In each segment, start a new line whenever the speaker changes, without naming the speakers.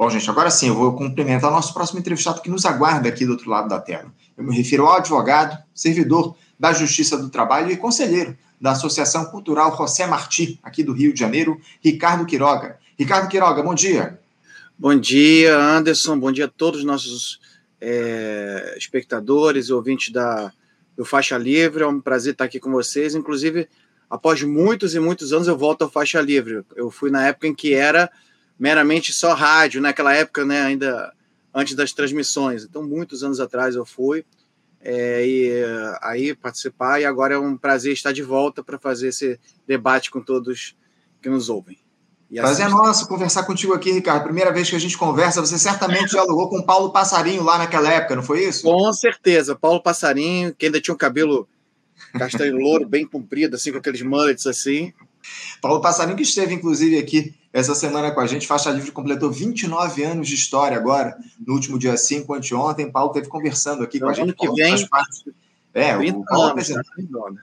Bom, gente, agora sim, eu vou cumprimentar o nosso próximo entrevistado que nos aguarda aqui do outro lado da tela. Eu me refiro ao advogado, servidor da Justiça do Trabalho e conselheiro da Associação Cultural José Martí, aqui do Rio de Janeiro, Ricardo Quiroga. Ricardo Quiroga, bom dia.
Bom dia, Anderson. Bom dia a todos os nossos é, espectadores e ouvintes da, do Faixa Livre. É um prazer estar aqui com vocês. Inclusive, após muitos e muitos anos, eu volto ao Faixa Livre. Eu fui na época em que era meramente só rádio, naquela época, né, ainda antes das transmissões. Então, muitos anos atrás eu fui é, e aí participar, e agora é um prazer estar de volta para fazer esse debate com todos que nos ouvem.
Prazer é nosso conversar contigo aqui, Ricardo. Primeira vez que a gente conversa, você certamente dialogou com Paulo Passarinho lá naquela época, não foi isso?
Com certeza. Paulo Passarinho, que ainda tinha um cabelo castanho louro, bem comprido, assim, com aqueles mullets assim.
Paulo Passarinho, que esteve, inclusive, aqui essa semana com a gente. Faixa Livre completou 29 anos de história agora, no último dia 5, anteontem. Paulo esteve conversando aqui com a gente.
que Paulo vem. Parte...
É, o Paulo anos, né?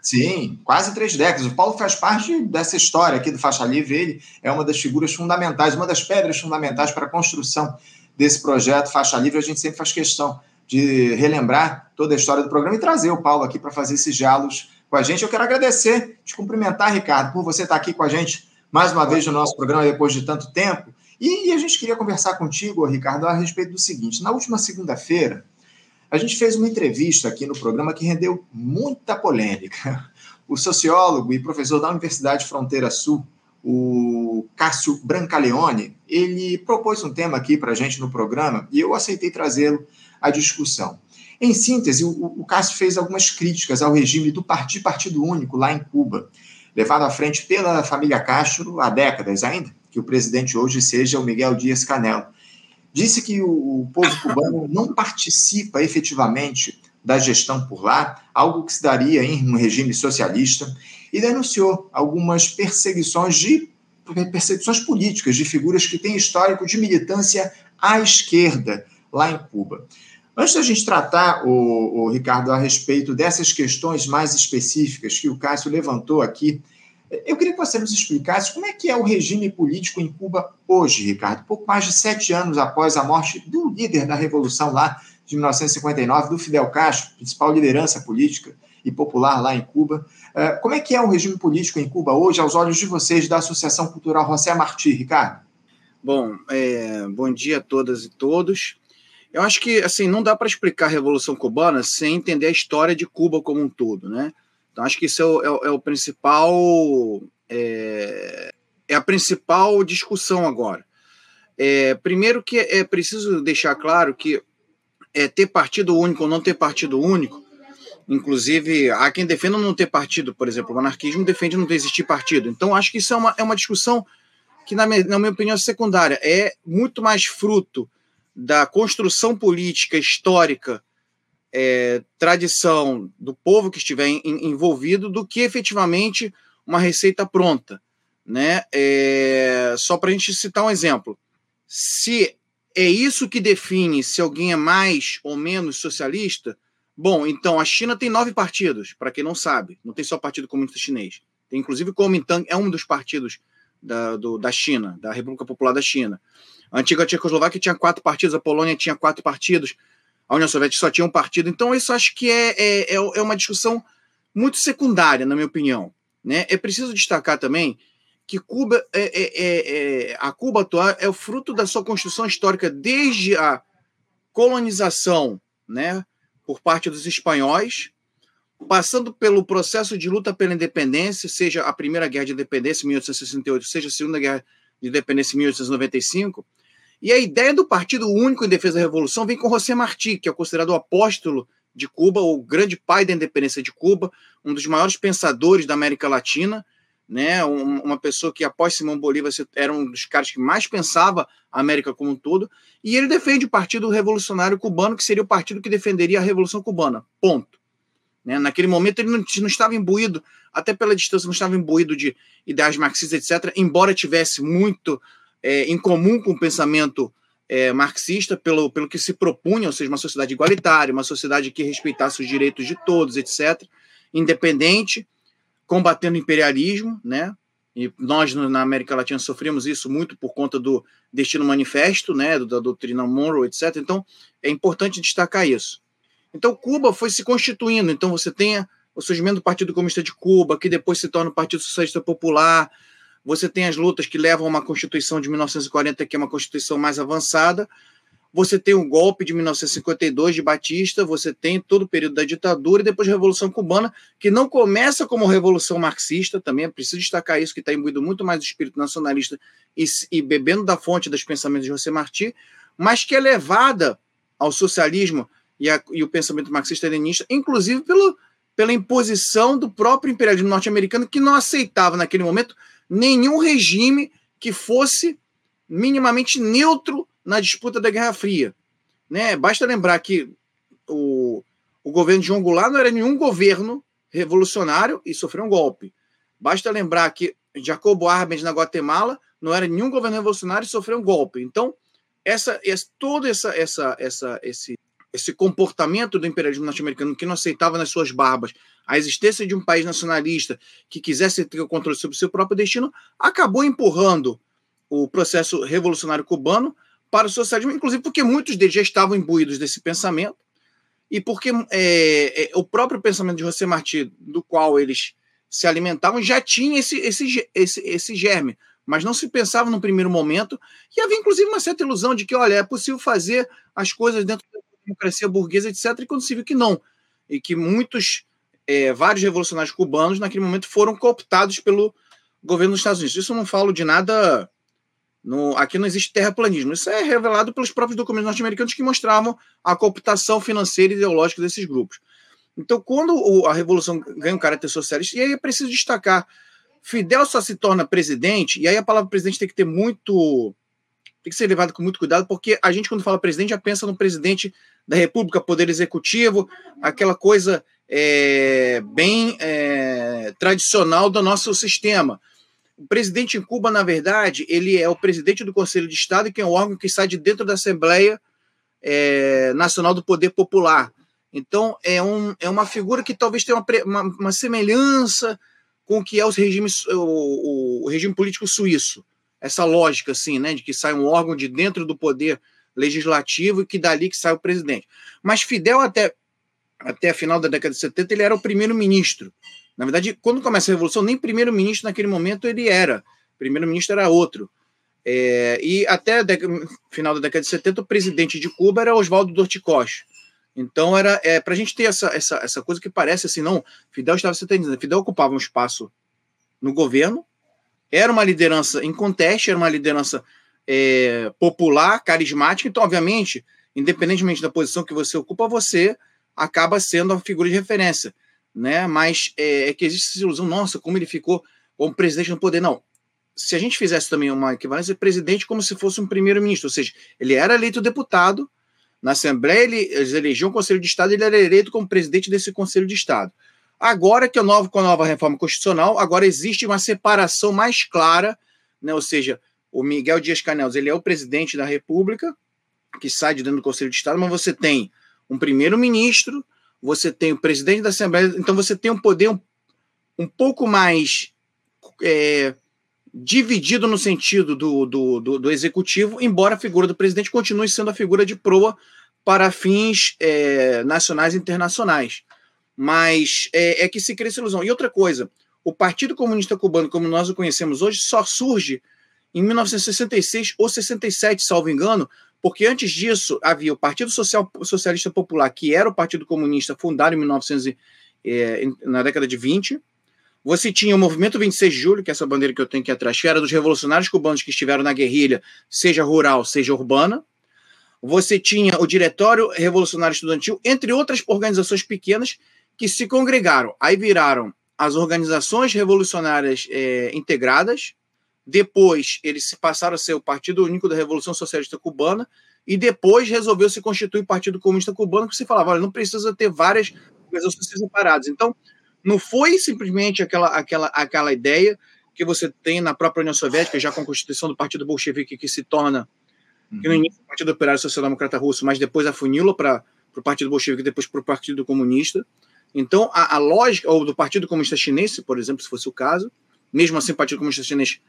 Sim, quase três décadas. O Paulo faz parte dessa história aqui do Faixa Livre. Ele é uma das figuras fundamentais, uma das pedras fundamentais para a construção desse projeto Faixa Livre. A gente sempre faz questão de relembrar toda a história do programa e trazer o Paulo aqui para fazer esses diálogos com a gente. Eu quero agradecer, te cumprimentar, Ricardo, por você estar aqui com a gente mais uma vez no nosso programa depois de tanto tempo. E, a gente queria conversar contigo, Ricardo, a respeito do seguinte: na última segunda-feira, a gente fez uma entrevista aqui no programa que rendeu muita polêmica. O sociólogo e professor da Universidade Fronteira Sul, o Cássio Brancaleone, ele propôs um tema aqui para a gente no programa e eu aceitei trazê-lo à discussão. Em síntese, o, o Cássio fez algumas críticas ao regime do Partido Partido Único lá em Cuba levado à frente pela família Castro há décadas ainda, que o presidente hoje seja o Miguel Dias Canel. Disse que o povo cubano não participa efetivamente da gestão por lá, algo que se daria em um regime socialista, e denunciou algumas perseguições de perseguições políticas de figuras que têm histórico de militância à esquerda lá em Cuba. Antes da gente tratar, o, o, Ricardo, a respeito dessas questões mais específicas que o Cássio levantou aqui, eu queria que você nos explicasse como é que é o regime político em Cuba hoje, Ricardo, pouco mais de sete anos após a morte do líder da Revolução lá de 1959, do Fidel Castro, principal liderança política e popular lá em Cuba. É, como é que é o regime político em Cuba hoje, aos olhos de vocês da Associação Cultural José Martí, Ricardo?
Bom, é, bom dia a todas e todos. Eu acho que assim não dá para explicar a Revolução Cubana sem entender a história de Cuba como um todo, né? Então acho que isso é o, é é o principal é, é, a principal discussão agora. É, primeiro que é preciso deixar claro que é, ter partido único ou não ter partido único, inclusive há quem defenda não ter partido, por exemplo, o anarquismo defende não existir partido. Então acho que isso é uma, é uma discussão que na minha, na minha opinião é secundária, é muito mais fruto da construção política histórica, é, tradição do povo que estiver em, envolvido, do que efetivamente uma receita pronta. Né? É, só para a gente citar um exemplo. Se é isso que define se alguém é mais ou menos socialista, bom, então a China tem nove partidos, para quem não sabe, não tem só Partido Comunista Chinês. Tem inclusive o Kuomintang, é um dos partidos da, do, da China, da República Popular da China. A antiga Tchecoslováquia tinha quatro partidos, a Polônia tinha quatro partidos, a União Soviética só tinha um partido. Então, isso acho que é, é, é, é uma discussão muito secundária, na minha opinião. Né? É preciso destacar também que Cuba é, é, é, é, a Cuba atual é o fruto da sua construção histórica desde a colonização né, por parte dos espanhóis, passando pelo processo de luta pela independência, seja a primeira guerra de independência, 1868, seja a segunda guerra de independência, 1895, e a ideia do Partido Único em Defesa da Revolução vem com José Martí, que é considerado o apóstolo de Cuba, o grande pai da independência de Cuba, um dos maiores pensadores da América Latina, né? uma pessoa que, após Simão Bolívar, era um dos caras que mais pensava a América como um todo, e ele defende o Partido Revolucionário Cubano, que seria o partido que defenderia a Revolução Cubana. Ponto. Né? Naquele momento ele não, não, estava imbuído, até pela distância, não estava imbuído de ideais marxistas, etc., embora tivesse muito é, em comum com o pensamento é, marxista, pelo, pelo que se propunha, ou seja, uma sociedade igualitária, uma sociedade que respeitasse os direitos de todos, etc., independente, combatendo o imperialismo, né? e nós na América Latina sofremos isso muito por conta do Destino Manifesto, né, da doutrina Monroe, etc. Então, é importante destacar isso. Então, Cuba foi se constituindo. Então, você tem o surgimento do Partido Comunista de Cuba, que depois se torna o Partido Socialista Popular. Você tem as lutas que levam a uma Constituição de 1940, que é uma Constituição mais avançada. Você tem o golpe de 1952 de Batista, você tem todo o período da ditadura e depois a Revolução Cubana, que não começa como Revolução Marxista, também é preciso destacar isso, que está imbuído muito mais do espírito nacionalista e, e bebendo da fonte dos pensamentos de José Martí, mas que é levada ao socialismo e, a, e o pensamento marxista-leninista, inclusive pelo, pela imposição do próprio imperialismo norte-americano, que não aceitava naquele momento nenhum regime que fosse minimamente neutro na disputa da Guerra Fria. Né? Basta lembrar que o, o governo de João Goulart não era nenhum governo revolucionário e sofreu um golpe. Basta lembrar que Jacobo Arbenz na Guatemala não era nenhum governo revolucionário e sofreu um golpe. Então, essa, essa todo essa, essa, essa, esse, esse comportamento do imperialismo norte-americano que não aceitava nas suas barbas a existência de um país nacionalista que quisesse ter o controle sobre o seu próprio destino, acabou empurrando o processo revolucionário cubano para o socialismo, inclusive porque muitos deles já estavam imbuídos desse pensamento e porque é, é, o próprio pensamento de José Martí, do qual eles se alimentavam, já tinha esse, esse, esse, esse germe, mas não se pensava no primeiro momento, e havia inclusive uma certa ilusão de que, olha, é possível fazer as coisas dentro democracia burguesa, etc., e quando se viu que não, e que muitos, é, vários revolucionários cubanos, naquele momento, foram cooptados pelo governo dos Estados Unidos. Isso eu não falo de nada no, aqui não existe terraplanismo. Isso é revelado pelos próprios documentos norte-americanos que mostravam a cooptação financeira e ideológica desses grupos. Então, quando a Revolução ganha um caráter socialista, e aí é preciso destacar, Fidel só se torna presidente, e aí a palavra presidente tem que ter muito. Tem que ser levado com muito cuidado, porque a gente, quando fala presidente, já pensa no presidente da República, poder executivo, aquela coisa é, bem é, tradicional do nosso sistema. O presidente em Cuba, na verdade, ele é o presidente do Conselho de Estado, que é um órgão que sai de dentro da Assembleia é, Nacional do Poder Popular. Então, é, um, é uma figura que talvez tenha uma, uma, uma semelhança com o que é os regimes, o, o, regime político suíço. Essa lógica, assim, né, de que sai um órgão de dentro do poder legislativo e que dali que sai o presidente. Mas Fidel, até, até a final da década de 70, ele era o primeiro-ministro. Na verdade, quando começa a Revolução, nem primeiro-ministro naquele momento ele era. Primeiro-ministro era outro. É, e até final da década de 70, o presidente de Cuba era Oswaldo Dorticós. Então, era é, para a gente ter essa, essa, essa coisa que parece assim, não, Fidel estava se. Fidel ocupava um espaço no governo, era uma liderança em conteste, era uma liderança é, popular, carismática, então, obviamente, independentemente da posição que você ocupa, você acaba sendo a figura de referência né? Mas é, é, que existe essa ilusão, nossa, como ele ficou como presidente no poder. Não. Se a gente fizesse também uma equivalência, presidente como se fosse um primeiro-ministro, ou seja, ele era eleito deputado, na Assembleia ele, eles elegiam um Conselho de Estado, ele era eleito como presidente desse Conselho de Estado. Agora que é novo com a nova reforma constitucional, agora existe uma separação mais clara, né? ou seja, o Miguel Dias Canel ele é o presidente da República, que sai de dentro do Conselho de Estado, mas você tem um primeiro-ministro, você tem o presidente da Assembleia, então você tem um poder um, um pouco mais é, dividido no sentido do, do, do, do, executivo, embora a figura do presidente continue sendo a figura de proa para fins é, nacionais e internacionais. Mas é, é, que se cria essa ilusão. E outra coisa, o Partido Comunista Cubano, como nós o conhecemos hoje, só surge em 1966 ou 67, salvo engano, porque antes disso havia o Partido Social, Socialista Popular, que era o Partido Comunista fundado em 1900, é, na década de 20. Você tinha o Movimento 26 de Julho, que é essa bandeira que eu tenho aqui atrás, que era dos revolucionários cubanos que estiveram na guerrilha, seja rural, seja urbana. Você tinha o Diretório Revolucionário Estudantil, entre outras organizações pequenas que se congregaram. Aí viraram as organizações revolucionárias é, integradas, depois, eles se passaram a ser o Partido Único da Revolução Socialista Cubana. E depois resolveu se constituir o Partido Comunista Cubano, que se falava: olha, não precisa ter várias organizações separadas. Então, não foi simplesmente aquela, aquela, aquela ideia que você tem na própria União Soviética, já com a constituição do Partido Bolchevique, que se torna, uhum. que no início o Partido Operário Social Democrata Russo, mas depois afunila para o Partido Bolchevique, depois para o Partido Comunista. Então, a, a lógica, ou do Partido Comunista Chinês, por exemplo, se fosse o caso, mesmo assim o Partido Comunista Chinês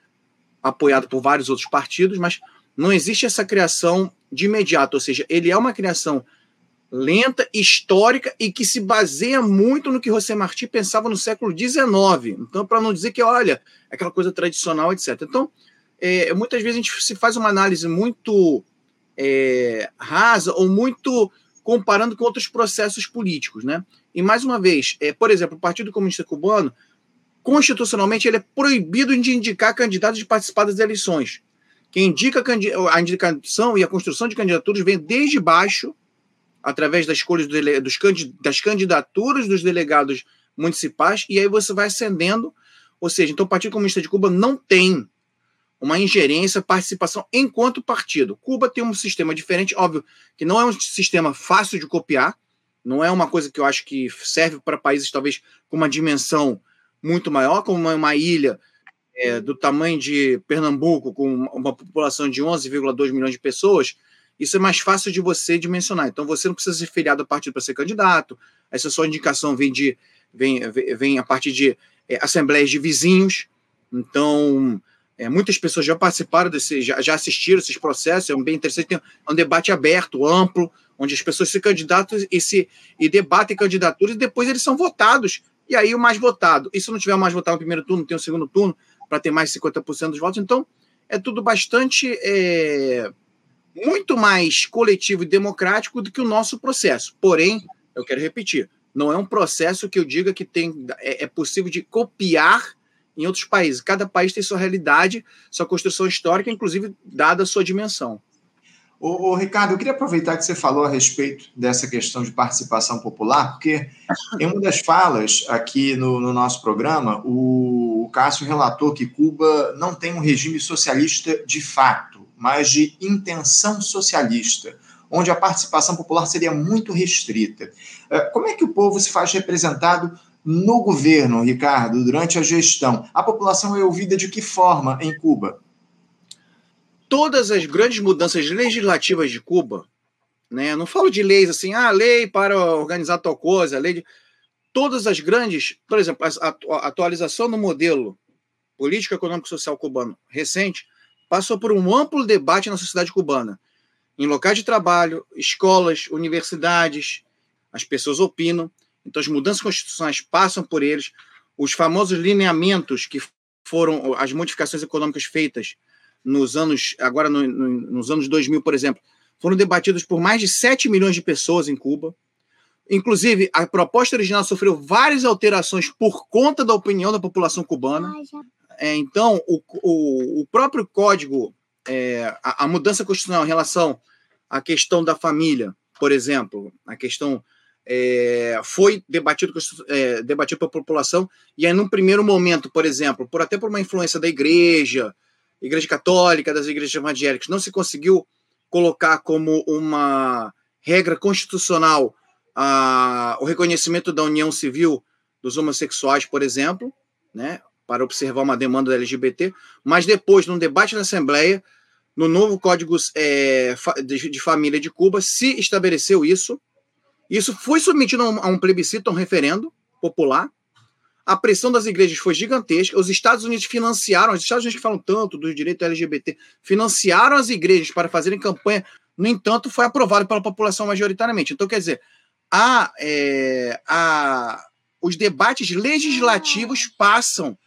apoiado por vários outros partidos, mas não existe essa criação de imediato, ou seja, ele é uma criação lenta, histórica e que se baseia muito no que José Martí pensava no século XIX. Então, para não dizer que, olha, aquela coisa tradicional, etc. Então, é, muitas vezes a gente se faz uma análise muito é, rasa ou muito comparando com outros processos políticos, né? E mais uma vez, é, por exemplo, o Partido Comunista Cubano, constitucionalmente, ele é proibido de indicar candidatos de participar das eleições. Quem indica a indicação e a construção de candidaturas vem desde baixo, através das escolhas dos, das candidaturas dos delegados municipais, e aí você vai ascendendo. Ou seja, então o Partido Comunista de Cuba não tem uma ingerência, participação enquanto partido. Cuba tem um sistema diferente, óbvio que não é um sistema fácil de copiar, não é uma coisa que eu acho que serve para países talvez com uma dimensão muito maior, como uma, ilha é, do tamanho de Pernambuco, com uma população de 11,2 milhões de pessoas, isso é mais fácil de você dimensionar. Então você não precisa ser filiado a partido para ser candidato, essa sua indicação vem, de, vem, vem a partir de é, assembleias de vizinhos. Então, é, muitas pessoas já participaram desse, já, já assistiram esses processos, é um bem interessante, um debate aberto, amplo, onde as pessoas se candidatam e, se, e debatem candidaturas e depois eles são votados. E aí o mais votado. E se não tiver mais votado no primeiro turno, tem o segundo turno, para ter mais de 50% dos votos. Então, é tudo bastante. É, muito mais coletivo e democrático do que o nosso processo. Porém, eu quero repetir, não é um processo que eu diga que tem, é, é possível de copiar em outros países. Cada país tem sua realidade, sua construção histórica, inclusive dada a sua dimensão.
Ô, Ricardo, eu queria aproveitar que você falou a respeito dessa questão de participação popular, porque em uma das falas aqui no, no nosso programa, o, o Cássio relatou que Cuba não tem um regime socialista de fato, mas de intenção socialista, onde a participação popular seria muito restrita. É, como é que o povo se faz representado no governo, Ricardo, durante a gestão? A população é ouvida de que forma em Cuba?
todas as grandes mudanças legislativas de Cuba, né? Não falo de leis assim, ah, lei para organizar tal coisa, lei de... todas as grandes, por exemplo, a atualização no modelo político econômico social cubano recente passou por um amplo debate na sociedade cubana, em locais de trabalho, escolas, universidades, as pessoas opinam, então as mudanças constitucionais passam por eles, os famosos lineamentos que foram as modificações econômicas feitas nos anos, agora no, no, nos anos 2000, por exemplo, foram debatidos por mais de 7 milhões de pessoas em Cuba. Inclusive, a proposta original sofreu várias alterações por conta da opinião da população cubana. É, então, o, o, o, próprio código, é, a, a, mudança constitucional em relação à questão da família, por exemplo, a questão é, foi debatido, é, debatido pela população, e aí, num primeiro momento, por exemplo, por até por uma influência da igreja, Igreja Católica, das igrejas evangélicas, não se conseguiu colocar como uma regra constitucional a, o reconhecimento da união civil dos homossexuais, por exemplo, né, para observar uma demanda da LGBT, mas depois, num debate na Assembleia, no novo Código é, de, de, Família de Cuba, se estabeleceu isso. Isso foi submetido a um, a um plebiscito, a um referendo popular, a pressão das igrejas foi gigantesca. Os Estados Unidos financiaram, os Estados Unidos que falam tanto do direito LGBT, financiaram as igrejas para fazerem campanha. No entanto, foi aprovado pela população majoritariamente. Então, quer dizer, a, é, a, os debates legislativos passam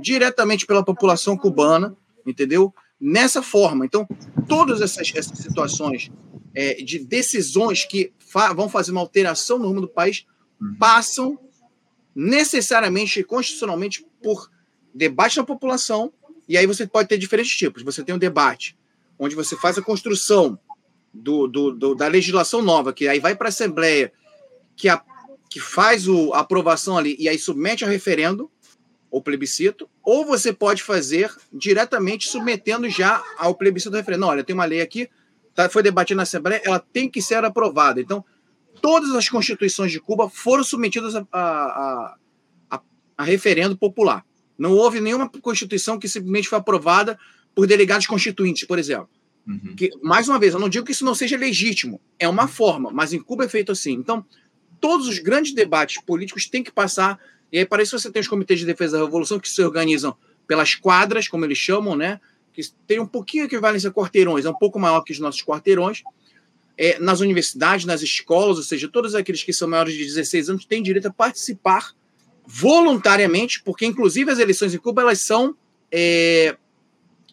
diretamente pela população cubana, entendeu? Nessa forma. Então, todas essas, essas situações é, de decisões que fa vão fazer uma alteração no rumo do país uhum. passam necessariamente, constitucionalmente, por debate na população, e aí você pode ter diferentes tipos. Você tem um debate onde você faz a construção do, do, do da legislação nova, que aí vai para a Assembleia, que, a, que faz o, a aprovação ali e aí submete a referendo ou plebiscito, ou você pode fazer diretamente submetendo já ao plebiscito do referendo. Olha, tem uma lei aqui, tá, foi debatida na Assembleia, ela tem que ser aprovada. Então, todas as constituições de Cuba foram submetidas a, a, a, a referendo popular. Não houve nenhuma constituição que simplesmente foi aprovada por delegados constituintes, por exemplo. Uhum. Que, mais uma vez, eu não digo que isso não seja legítimo, é uma forma, mas em Cuba é feito assim. Então, todos os grandes debates políticos têm que passar, e aí para isso você tem os comitês de defesa da revolução que se organizam pelas quadras, como eles chamam, né? Que tem um pouquinho equivalência a quarteirões, é um pouco maior que os nossos quarteirões. É, nas universidades, nas escolas, ou seja, todos aqueles que são maiores de 16 anos têm direito a participar voluntariamente, porque inclusive as eleições em Cuba elas são é,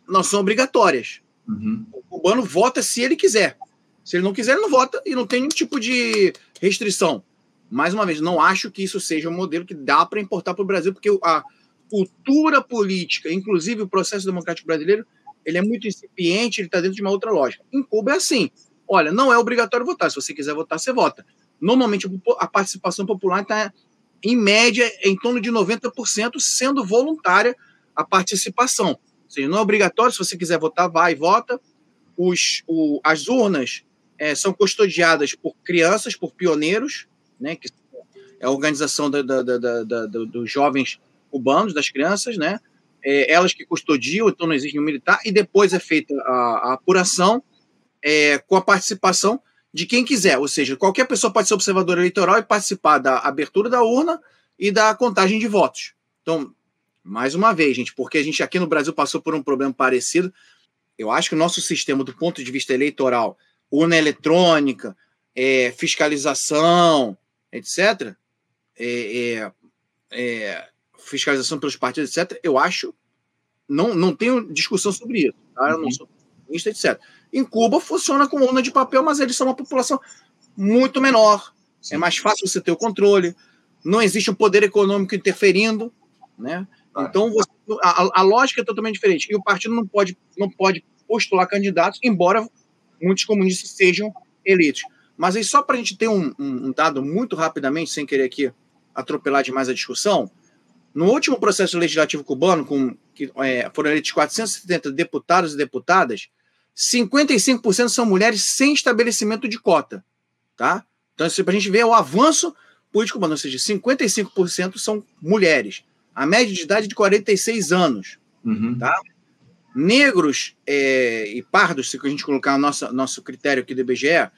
não são obrigatórias. Uhum. O cubano vota se ele quiser. Se ele não quiser, ele não vota e não tem nenhum tipo de restrição. Mais uma vez, não acho que isso seja um modelo que dá para importar para o Brasil, porque a cultura política, inclusive o processo democrático brasileiro, ele é muito incipiente, ele está dentro de uma outra lógica. Em Cuba é assim: olha, não é obrigatório votar. Se você quiser votar, você vota. Normalmente a participação popular está, em média, em torno de 90%, sendo voluntária a participação. Ou seja, não é obrigatório, se você quiser votar, vai e vota. Os, o, as urnas é, são custodiadas por crianças, por pioneiros, né, que é a organização da, da, da, dos jovens cubanos, das crianças, né, é, elas que custodiam, então não existe um militar, e depois é feita a, a apuração é, com a participação de quem quiser, ou seja, qualquer pessoa pode ser observador eleitoral e participar da abertura da urna e da contagem de votos. Então, mais uma vez, gente, porque a gente aqui no Brasil passou por um problema parecido, eu acho que o nosso sistema, do ponto de vista eleitoral, urna eletrônica, é, fiscalização, etc., é, é, é, fiscalização pelos partidos, etc., eu acho, não, não tenho discussão sobre isso, tá? eu não uhum. sou comunista, etc. Em Cuba funciona com urna de papel, mas eles são uma população muito menor, é Sim. é mais fácil você ter o controle, não existe um poder econômico interferindo, né? Então, você, a, a, lógica é totalmente diferente. E o partido não pode, não pode postular candidatos, embora muitos comunistas sejam eleitos. Mas aí, só para a gente ter um, um, um, dado muito rapidamente, sem querer aqui atropelar demais a discussão, no último processo legislativo cubano, com, que é, foram eleitos 470 deputados e deputadas, 55% são mulheres sem estabelecimento de cota. Tá? Então, isso para a gente ver o avanço político cubano, ou seja, 55% são mulheres. A média de idade é de 46 anos. Uhum. Tá? negros é, e pardos, se a gente colocar o nosso, nosso critério aqui do IBGE,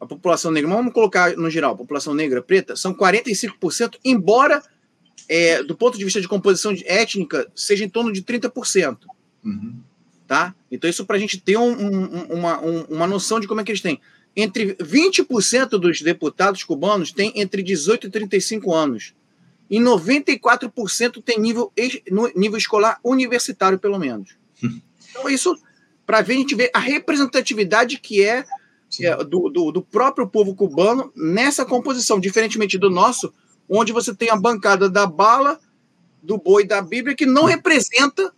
a população negra, vamos colocar no geral, a população negra preta, são 45%, embora é, do ponto de vista de composição étnica, seja em torno de 30%. Uhum. Tá? Então, isso para a gente ter um, um, uma, um, uma noção de como é que eles têm. Entre 20% dos deputados cubanos têm entre 18 e 35 anos. E 94% tem nível, nível escolar universitário, pelo menos. Então, isso, para ver, a gente vê a representatividade que é, é do, do, do, próprio povo cubano nessa composição, diferentemente do nosso, onde você tem a bancada da bala, do boi da Bíblia, que não representa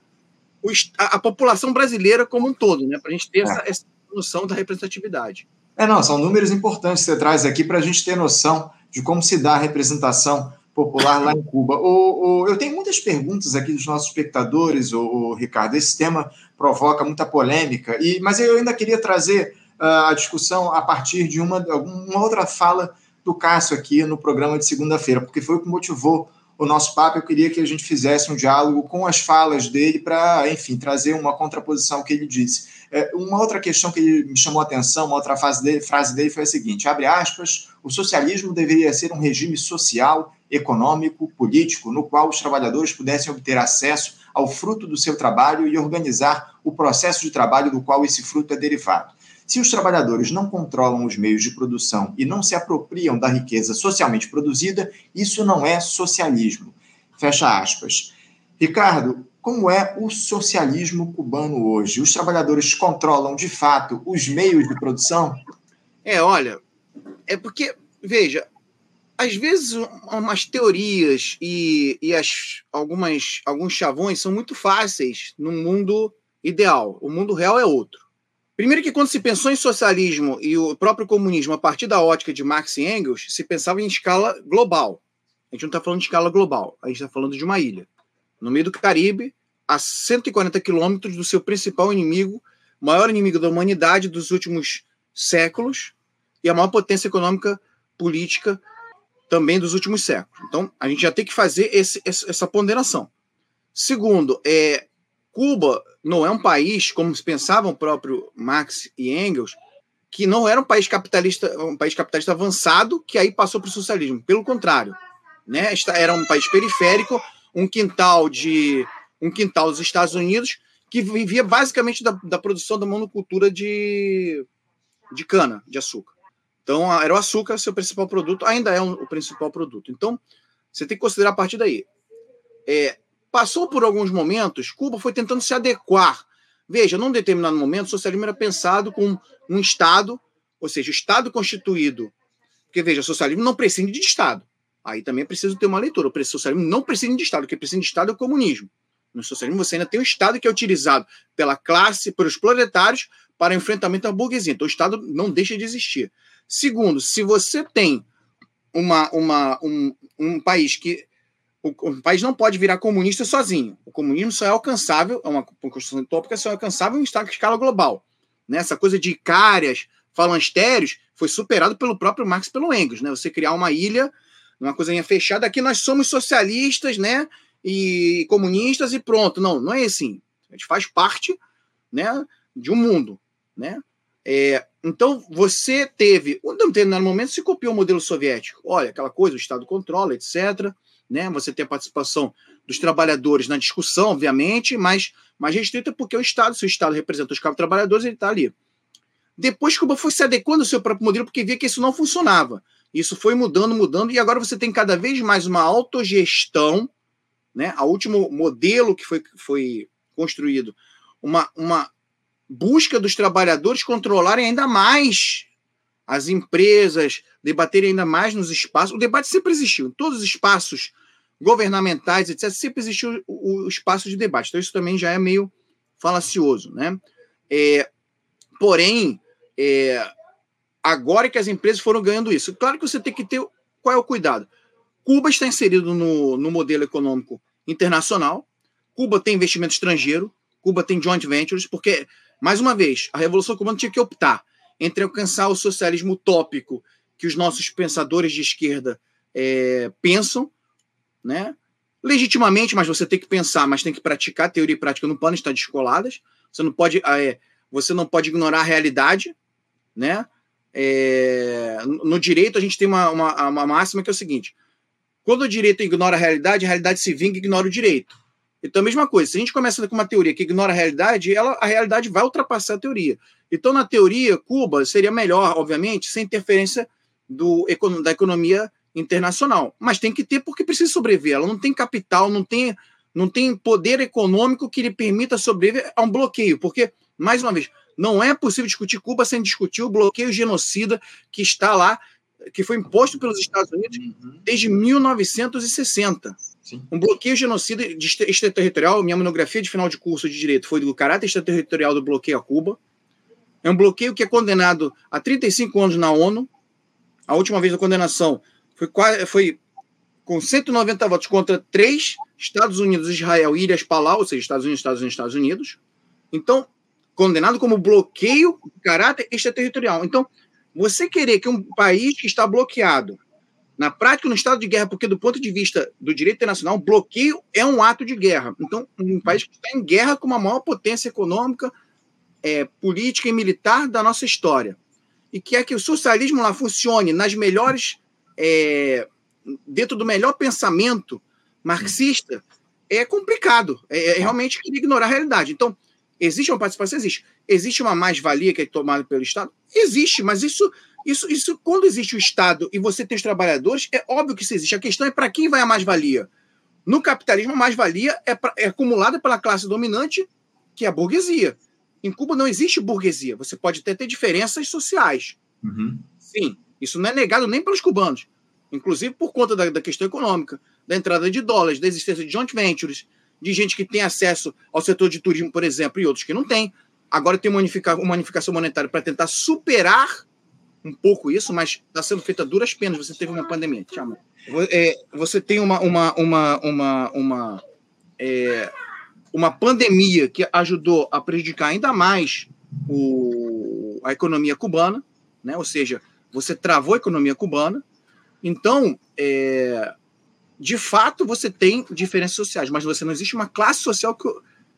a, a, população brasileira como um todo, né? para a gente ter é. essa, essa noção da representatividade.
É, não, são números importantes que você traz aqui para a gente ter noção de como se dá a representação popular lá em Cuba. O, o, eu tenho muitas perguntas aqui dos nossos espectadores, o, o Ricardo. Esse tema provoca muita polêmica, e, mas eu ainda queria trazer uh, a discussão a partir de uma, uma outra fala do Cássio aqui no programa de segunda-feira, porque foi o que motivou o nosso papo. Eu queria que a gente fizesse um diálogo com as falas dele para, enfim, trazer uma contraposição ao que ele disse. É, uma outra questão que me chamou a atenção, uma outra frase dele, frase dele foi a seguinte: abre aspas, o socialismo deveria ser um regime social econômico, político, no qual os trabalhadores pudessem obter acesso ao fruto do seu trabalho e organizar o processo de trabalho do qual esse fruto é derivado. Se os trabalhadores não controlam os meios de produção e não se apropriam da riqueza socialmente produzida, isso não é socialismo. Fecha aspas. Ricardo, como é o socialismo cubano hoje? Os trabalhadores controlam de fato os meios de produção?
É, olha, é porque, veja, às vezes umas teorias e, e as, algumas, alguns chavões são muito fáceis no mundo ideal. O mundo real é outro. Primeiro que quando se pensou em socialismo e o próprio comunismo a partir da ótica de Marx e Engels, se pensava em escala global. A gente não está falando de escala global, a gente está falando de uma ilha. No meio do Caribe, a 140 quilômetros do seu principal inimigo, maior inimigo da humanidade dos últimos séculos e a maior potência econômica política também dos últimos séculos. Então, a gente já tem que fazer esse, essa ponderação. Segundo, é, Cuba não é um país, como pensavam o próprio Marx e Engels, que não era um país capitalista, um país capitalista avançado que aí passou para o socialismo. Pelo contrário, né? Era um país periférico, um quintal de um quintal dos Estados Unidos que vivia basicamente da, da produção da monocultura de, de cana, de açúcar. Então, era o açúcar seu principal produto, ainda é um, o principal produto. Então, você tem que considerar a partir daí. É, passou por alguns momentos, Cuba foi tentando se adequar. Veja, num determinado momento, o socialismo era pensado como um Estado, ou seja, o Estado constituído. Porque, veja, o socialismo não precisa de Estado. Aí também é preciso ter uma leitura. O socialismo não precisa de Estado. O que precisa de Estado é o comunismo. No socialismo, você ainda tem um Estado que é utilizado pela classe, pelos proletários, para enfrentamento à burguesia. Então, o Estado não deixa de existir. Segundo, se você tem uma, uma, um, um país que. O, o, país não pode virar comunista sozinho. O comunismo só é alcançável, é uma construção utópica, só é alcançável em escala global. Né? Essa coisa de icárias, falantérios, foi superado pelo próprio Marx e pelo Engels. Né? Você criar uma ilha, uma coisinha fechada, aqui nós somos socialistas, né? e comunistas e pronto. Não, não é assim. A gente faz parte né, de um mundo. Né? É, então, você teve, um determinado momento, se copiou o modelo soviético. Olha, aquela coisa, o Estado controla, etc. Né? Você tem a participação dos trabalhadores na discussão, obviamente, mas mais restrita porque o Estado, se o Estado representa os trabalhadores, ele está ali. Depois, Cuba foi se adequando ao seu próprio modelo porque via que isso não funcionava. Isso foi mudando, mudando, e agora você tem cada vez mais uma autogestão né? A último modelo que foi, foi construído, uma, uma busca dos trabalhadores controlarem ainda mais as empresas, debaterem ainda mais nos espaços. O debate sempre existiu, em todos os espaços governamentais, etc., sempre existiu o, espaço de debate. Então, isso também já é meio falacioso. Né? É, porém, é, agora que as empresas foram ganhando isso, claro que você tem que ter. Qual é o cuidado? Cuba está inserido no, no modelo econômico internacional, Cuba tem investimento estrangeiro, Cuba tem joint ventures, porque, mais uma vez, a Revolução Cubana tinha que optar entre alcançar o socialismo utópico que os nossos pensadores de esquerda é, pensam, né? legitimamente, mas você tem que pensar, mas tem que praticar, teoria e prática não podem estar descoladas, você não pode, é, você não pode ignorar a realidade, né? É, no direito a gente tem uma, uma, uma máxima que é o seguinte: quando o direito ignora a realidade, a realidade se vinga e ignora o direito. Então, a mesma coisa, se a gente começa com uma teoria que ignora a realidade, ela, a realidade vai ultrapassar a teoria. Então, na teoria, Cuba seria melhor, obviamente, sem interferência do, da economia internacional. Mas tem que ter porque precisa sobreviver. Ela não tem capital, não tem, não tem poder econômico que lhe permita sobreviver a um bloqueio. Porque, mais uma vez, não é possível discutir Cuba sem discutir o bloqueio genocida que está lá que foi imposto pelos Estados Unidos uhum. desde 1960. Sim. Um bloqueio genocida extraterritorial. Minha monografia de final de curso de direito foi do caráter extraterritorial do bloqueio a Cuba. É um bloqueio que é condenado a 35 anos na ONU. A última vez a condenação foi, foi com 190 votos contra três Estados Unidos, Israel e Ilhas Palau, ou seja, Estados Unidos, Estados Unidos, Estados Unidos. Então, condenado como bloqueio de caráter extraterritorial. Então, você querer que um país que está bloqueado, na prática, no estado de guerra, porque do ponto de vista do direito internacional, bloqueio é um ato de guerra. Então, um país que está em guerra com a maior potência econômica, é, política e militar da nossa história. E quer que o socialismo lá funcione nas melhores. É, dentro do melhor pensamento marxista, é complicado. É, é realmente ignorar a realidade. Então, existe uma participação? Existe. Existe uma mais-valia que é tomada pelo Estado? Existe, mas isso, isso, isso, quando existe o Estado e você tem os trabalhadores, é óbvio que isso existe. A questão é para quem vai a mais-valia. No capitalismo, a mais-valia é, é acumulada pela classe dominante, que é a burguesia. Em Cuba não existe burguesia. Você pode até ter diferenças sociais. Uhum. Sim, isso não é negado nem pelos cubanos. Inclusive por conta da, da, questão econômica, da entrada de dólares, da existência de joint ventures, de gente que tem acesso ao setor de turismo, por exemplo, e outros que não têm. Agora tem uma, unificação monetária para tentar superar um pouco isso, mas está sendo feita duras penas. Você teve uma pandemia. Chama. É, você tem uma, uma, uma, uma, uma, é, uma pandemia que ajudou a prejudicar ainda mais o, a economia cubana, né? ou seja, você travou a economia cubana. Então, é, de fato, você tem diferenças sociais, mas você não existe uma classe social que,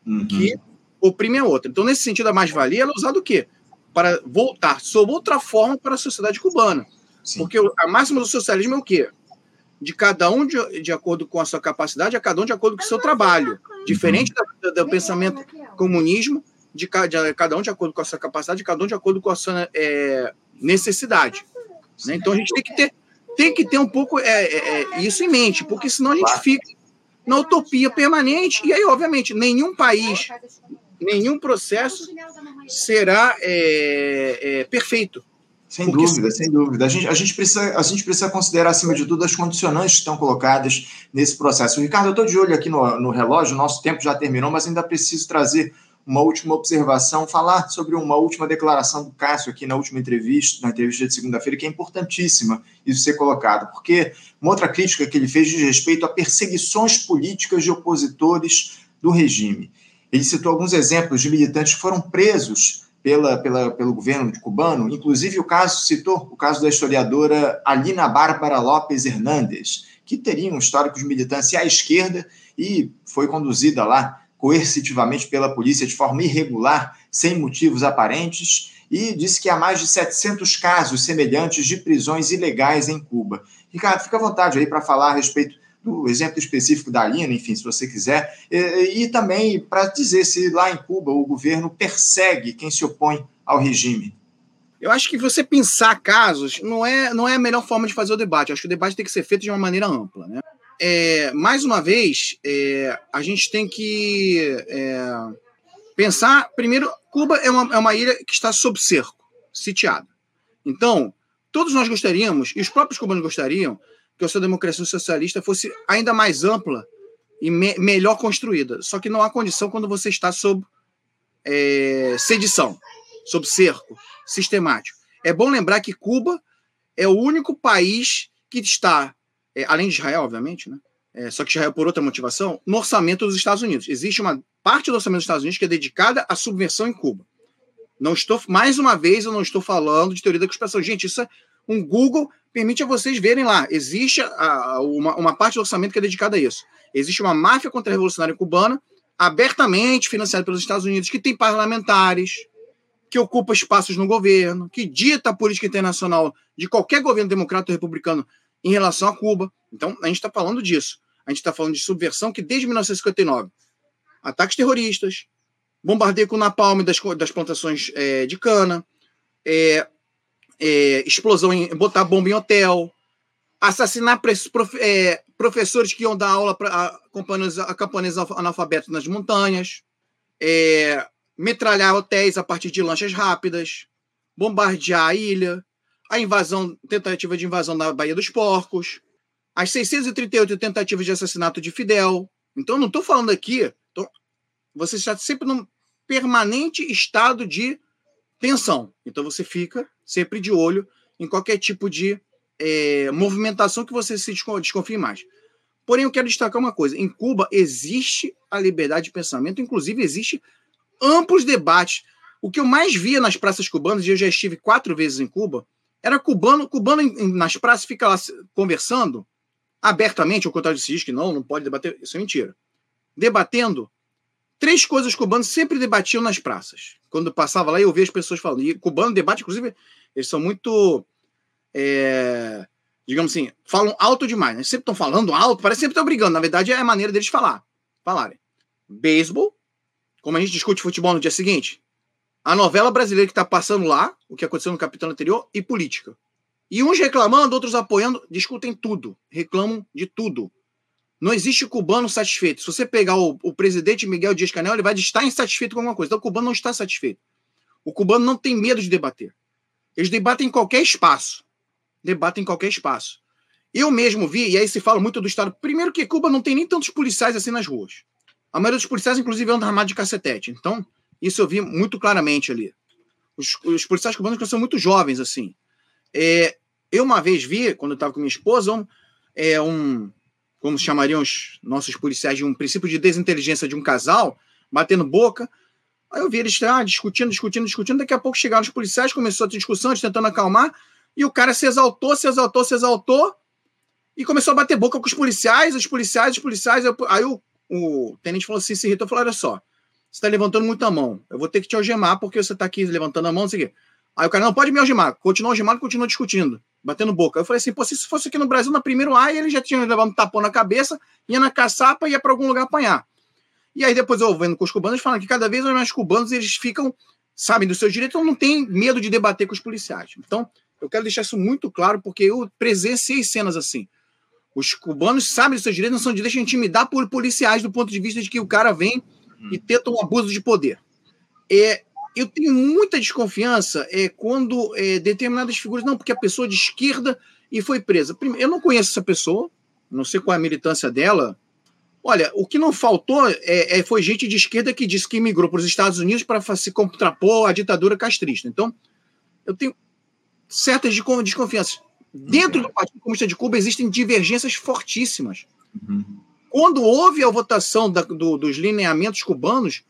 uhum. que oprime a outra. Então, nesse sentido, a mais-valia é usada o quê? Para voltar sob outra forma para a sociedade cubana. Sim. Porque a máxima do socialismo é o quê? de cada um de, de acordo com a sua capacidade, a cada um de acordo com o seu trabalho. Diferente do, do pensamento comunismo, de, de, cada um de acordo com a sua capacidade, cada um de acordo com a sua é, necessidade. Né? Então a gente tem que ter, tem que ter um pouco é, é, é isso em mente, porque senão a gente fica na utopia permanente. E aí, obviamente, nenhum país, nenhum processo será é, é, perfeito.
Sem Porque dúvida, se... sem dúvida. A gente, a, gente precisa, a gente precisa considerar, acima de tudo, as condicionantes que estão colocadas nesse processo. Ricardo, eu estou de olho aqui no, no relógio, nosso tempo já terminou, mas ainda preciso trazer uma última observação, falar sobre uma última declaração do Cássio aqui na última entrevista, na entrevista de segunda-feira, que é importantíssima isso ser colocado, porque uma outra crítica que ele fez diz respeito a perseguições políticas de opositores do regime. Ele citou alguns exemplos de militantes que foram presos pela, pela, pelo governo cubano, inclusive o caso, citou o caso da historiadora Alina Bárbara Lopes Hernandes, que teria um histórico de militância à esquerda e foi conduzida lá coercitivamente pela polícia de forma irregular, sem motivos aparentes, e disse que há mais de 700 casos semelhantes de prisões ilegais em Cuba. Ricardo, fica à vontade aí para falar a respeito do exemplo específico da Alina, enfim, se você quiser, e, e também para dizer se lá em Cuba o governo persegue quem se opõe ao regime.
Eu acho que você pensar casos não é, não é a melhor forma de fazer o debate. Eu acho que o debate tem que ser feito de uma maneira ampla. Né? É, mais uma vez, é, a gente tem que é, pensar. Primeiro, Cuba é uma, é uma ilha que está sob cerco, sitiada. Então, todos nós gostaríamos, e os próprios cubanos gostariam, que a sua democracia socialista fosse ainda mais ampla e me melhor construída. Só que não há condição quando você está sob é, sedição, sob cerco sistemático. É bom lembrar que Cuba é o único país que está, é, além de Israel, obviamente, né? É, só que Israel por outra motivação, no orçamento dos Estados Unidos. Existe uma parte do orçamento dos Estados Unidos que é dedicada à subversão em Cuba. Não estou, mais uma vez, eu não estou falando de teoria da conspiração. Gente, isso é um Google permite a vocês verem lá. Existe a, uma, uma parte do orçamento que é dedicada a isso. Existe uma máfia contra-revolucionária cubana, abertamente financiada pelos Estados Unidos, que tem parlamentares, que ocupa espaços no governo, que dita a política internacional de qualquer governo democrata ou republicano em relação a Cuba. Então, a gente está falando disso. A gente está falando de subversão que desde 1959, ataques terroristas, bombardeio com napalm das, das plantações é, de cana, é, é, explosão em botar bomba em hotel, assassinar prof, é, professores que iam dar aula para camponeses analfabetos nas montanhas, é, metralhar hotéis a partir de lanchas rápidas, bombardear a ilha, a invasão, tentativa de invasão da Baía dos Porcos, as 638 tentativas de assassinato de Fidel. Então, não estou falando aqui. Tô, você está sempre num permanente estado de tensão. Então, você fica sempre de olho em qualquer tipo de é, movimentação que você se desconfie mais. Porém, eu quero destacar uma coisa: em Cuba existe a liberdade de pensamento, inclusive existe amplos debates. O que eu mais via nas praças cubanas, e eu já estive quatro vezes em Cuba, era cubano, cubano nas praças fica lá conversando abertamente, ao contrário de diz que não, não pode debater, isso é mentira. Debatendo três coisas cubanos sempre debatiam nas praças. Quando passava lá, eu via as pessoas falando. E cubano debate, inclusive, eles são muito. É, digamos assim, falam alto demais. Né? Sempre estão falando alto, parece sempre estão brigando. Na verdade, é a maneira deles falar. Falarem. Beisebol, como a gente discute futebol no dia seguinte. A novela brasileira que está passando lá, o que aconteceu no capítulo anterior, e política. E uns reclamando, outros apoiando, discutem tudo, reclamam de tudo. Não existe cubano satisfeito. Se você pegar o, o presidente Miguel Dias Canel, ele vai estar insatisfeito com alguma coisa. Então o cubano não está satisfeito. O cubano não tem medo de debater. Eles debatem em qualquer espaço. Debatem em qualquer espaço. Eu mesmo vi, e aí se fala muito do Estado. Primeiro que Cuba não tem nem tantos policiais assim nas ruas. A maioria dos policiais, inclusive, andam armados de cacetete. Então, isso eu vi muito claramente ali. Os, os policiais cubanos são muito jovens, assim. É, eu uma vez vi, quando eu estava com minha esposa, um, é, um, como chamariam os nossos policiais, de um princípio de desinteligência de um casal, batendo boca. Aí eu vi eles ah, discutindo, discutindo, discutindo. Daqui a pouco chegaram os policiais, começou a discussão, eles tentando acalmar, e o cara se exaltou, se exaltou, se exaltou, e começou a bater boca com os policiais, os policiais, os policiais. Aí o, o tenente falou assim, se irritou, falou, olha só, você está levantando muito a mão, eu vou ter que te algemar porque você está aqui levantando a mão, não sei o quê. Aí o cara, não, pode me algemar. Continuou algemado, continuou discutindo. Batendo boca. Eu falei assim, pô, se isso fosse aqui no Brasil, na primeiro A, ele já tinha levado um tapão na cabeça, ia na caçapa e ia para algum lugar apanhar. E aí depois eu vendo com os cubanos, falando que cada vez mais cubanos eles ficam, sabem dos seus direitos, então não tem medo de debater com os policiais. Então, eu quero deixar isso muito claro, porque eu presenciei cenas assim. Os cubanos sabem dos seus direitos, não são de deixar intimidar por policiais do ponto de vista de que o cara vem e tenta um abuso de poder. É, eu tenho muita desconfiança é, quando é, determinadas figuras. Não, porque a pessoa de esquerda e foi presa. Primeiro, eu não conheço essa pessoa, não sei qual é a militância dela. Olha, o que não faltou é, é foi gente de esquerda que disse que migrou para os Estados Unidos para se contrapor à ditadura castrista. Então, eu tenho certas desconfianças. Dentro do Partido Comunista de Cuba existem divergências fortíssimas. Uhum. Quando houve a votação da, do, dos lineamentos cubanos,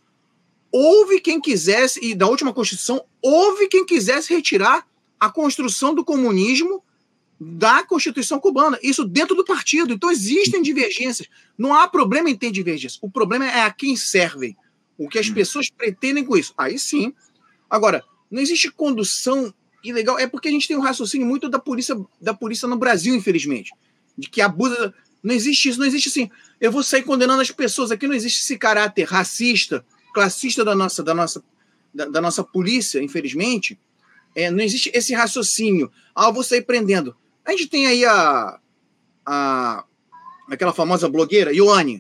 houve quem quisesse, e da última Constituição, houve quem quisesse retirar a construção do comunismo da Constituição cubana. Isso dentro do partido. Então existem divergências. Não há problema em ter divergência. O problema é a quem servem. O que as hum. pessoas pretendem com isso. Aí sim. Agora, não existe condução ilegal. É porque a gente tem um raciocínio muito da polícia, da polícia no Brasil, infelizmente. De que abusa. Não existe isso, não existe assim. Eu vou sair condenando as pessoas. Aqui não existe esse caráter racista, classista da nossa, da nossa, da, da nossa polícia, infelizmente, é, não existe esse raciocínio. Ah, eu vou sair prendendo. A gente tem aí a, a aquela famosa blogueira, Ioane.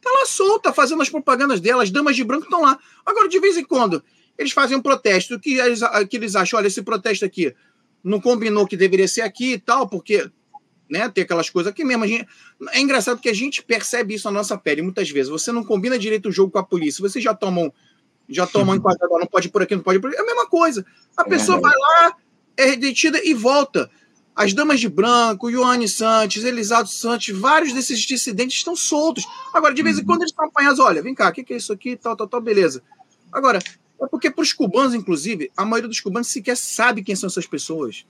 Tá lá solta, fazendo as propagandas dela, as damas de branco estão lá. Agora, de vez em quando, eles fazem um protesto que eles, que eles acham, olha, esse protesto aqui não combinou que deveria ser aqui e tal, porque né, tem aquelas coisas aqui mesmo. Gente, é engraçado que a gente percebe isso na nossa pele muitas vezes. Você não combina direito o jogo com a polícia, você já toma um, já toma um enquadramento, não pode ir por aqui, não pode ir por aqui. É a mesma coisa. A é pessoa vai lá, é detida e volta. As damas de branco, Ioane Santos, Elisado Santos, vários desses dissidentes estão soltos. Agora, de vez em uhum. quando eles estão apanhados, olha, vem cá, o que, que é isso aqui, tal, tal, tal, beleza. Agora, é porque para os cubanos, inclusive, a maioria dos cubanos sequer sabe quem são essas pessoas.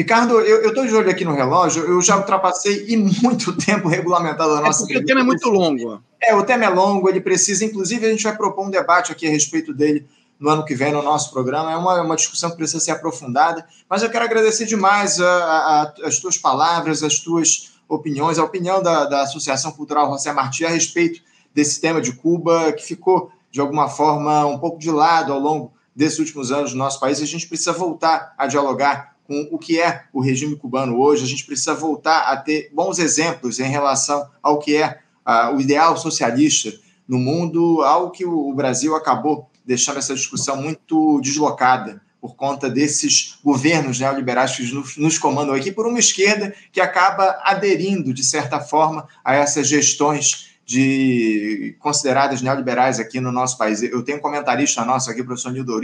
Ricardo, eu estou de olho aqui no relógio, eu já ultrapassei e muito tempo regulamentado a é nossa.
É porque o tema é muito longo.
É, o tema é longo, ele precisa, inclusive, a gente vai propor um debate aqui a respeito dele no ano que vem no nosso programa. É uma, uma discussão que precisa ser aprofundada, mas eu quero agradecer demais a, a, as tuas palavras, as tuas opiniões, a opinião da, da Associação Cultural José Martí a respeito desse tema de Cuba, que ficou, de alguma forma, um pouco de lado ao longo desses últimos anos no nosso país. A gente precisa voltar a dialogar com o que é o regime cubano hoje. A gente precisa voltar a ter bons exemplos em relação ao que é uh, o ideal socialista no mundo, algo que o, Brasil acabou deixando essa discussão muito deslocada por conta desses governos neoliberais que nos, nos comandam aqui, por uma esquerda que acaba aderindo, de certa forma, a essas gestões de consideradas neoliberais aqui no nosso país. Eu tenho um comentarista nosso aqui, o professor Nildo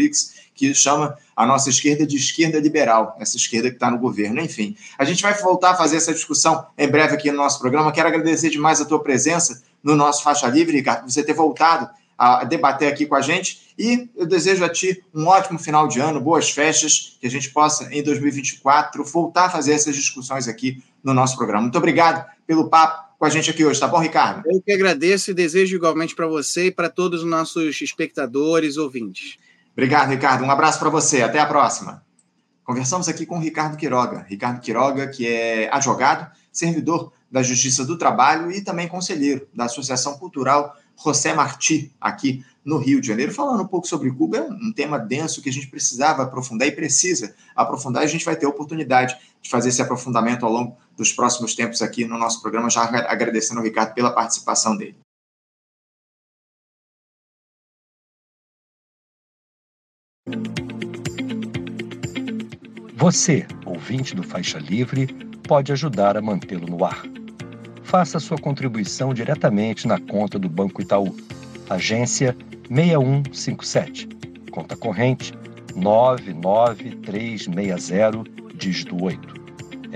que chama a nossa esquerda de esquerda liberal, essa esquerda que está no governo. Enfim, a gente vai voltar a fazer essa discussão em breve aqui no nosso programa. Quero agradecer demais a tua presença no nosso Faixa Livre, Ricardo, você ter voltado a debater aqui com a gente. E eu desejo a ti um ótimo final de ano, boas festas, que a gente possa, em 2024, voltar a fazer essas discussões aqui no nosso programa. Muito obrigado pelo papo com a gente aqui hoje, tá bom, Ricardo?
Eu que agradeço e desejo igualmente para você e para todos os nossos espectadores, ouvintes.
Obrigado, Ricardo. Um abraço para você. Até a próxima. Conversamos aqui com o Ricardo Quiroga. Ricardo Quiroga, que é advogado, servidor da Justiça do Trabalho e também conselheiro da Associação Cultural José Martí, aqui no Rio de Janeiro, falando um pouco sobre Cuba, é um tema denso que a gente precisava aprofundar e precisa aprofundar, a gente vai ter oportunidade de fazer esse aprofundamento ao longo dos próximos tempos aqui no nosso programa, já agradecendo ao Ricardo pela participação dele.
Você, ouvinte do Faixa Livre, pode ajudar a mantê-lo no ar. Faça sua contribuição diretamente na conta do Banco Itaú, agência 6157, conta corrente 99360, dígito 8.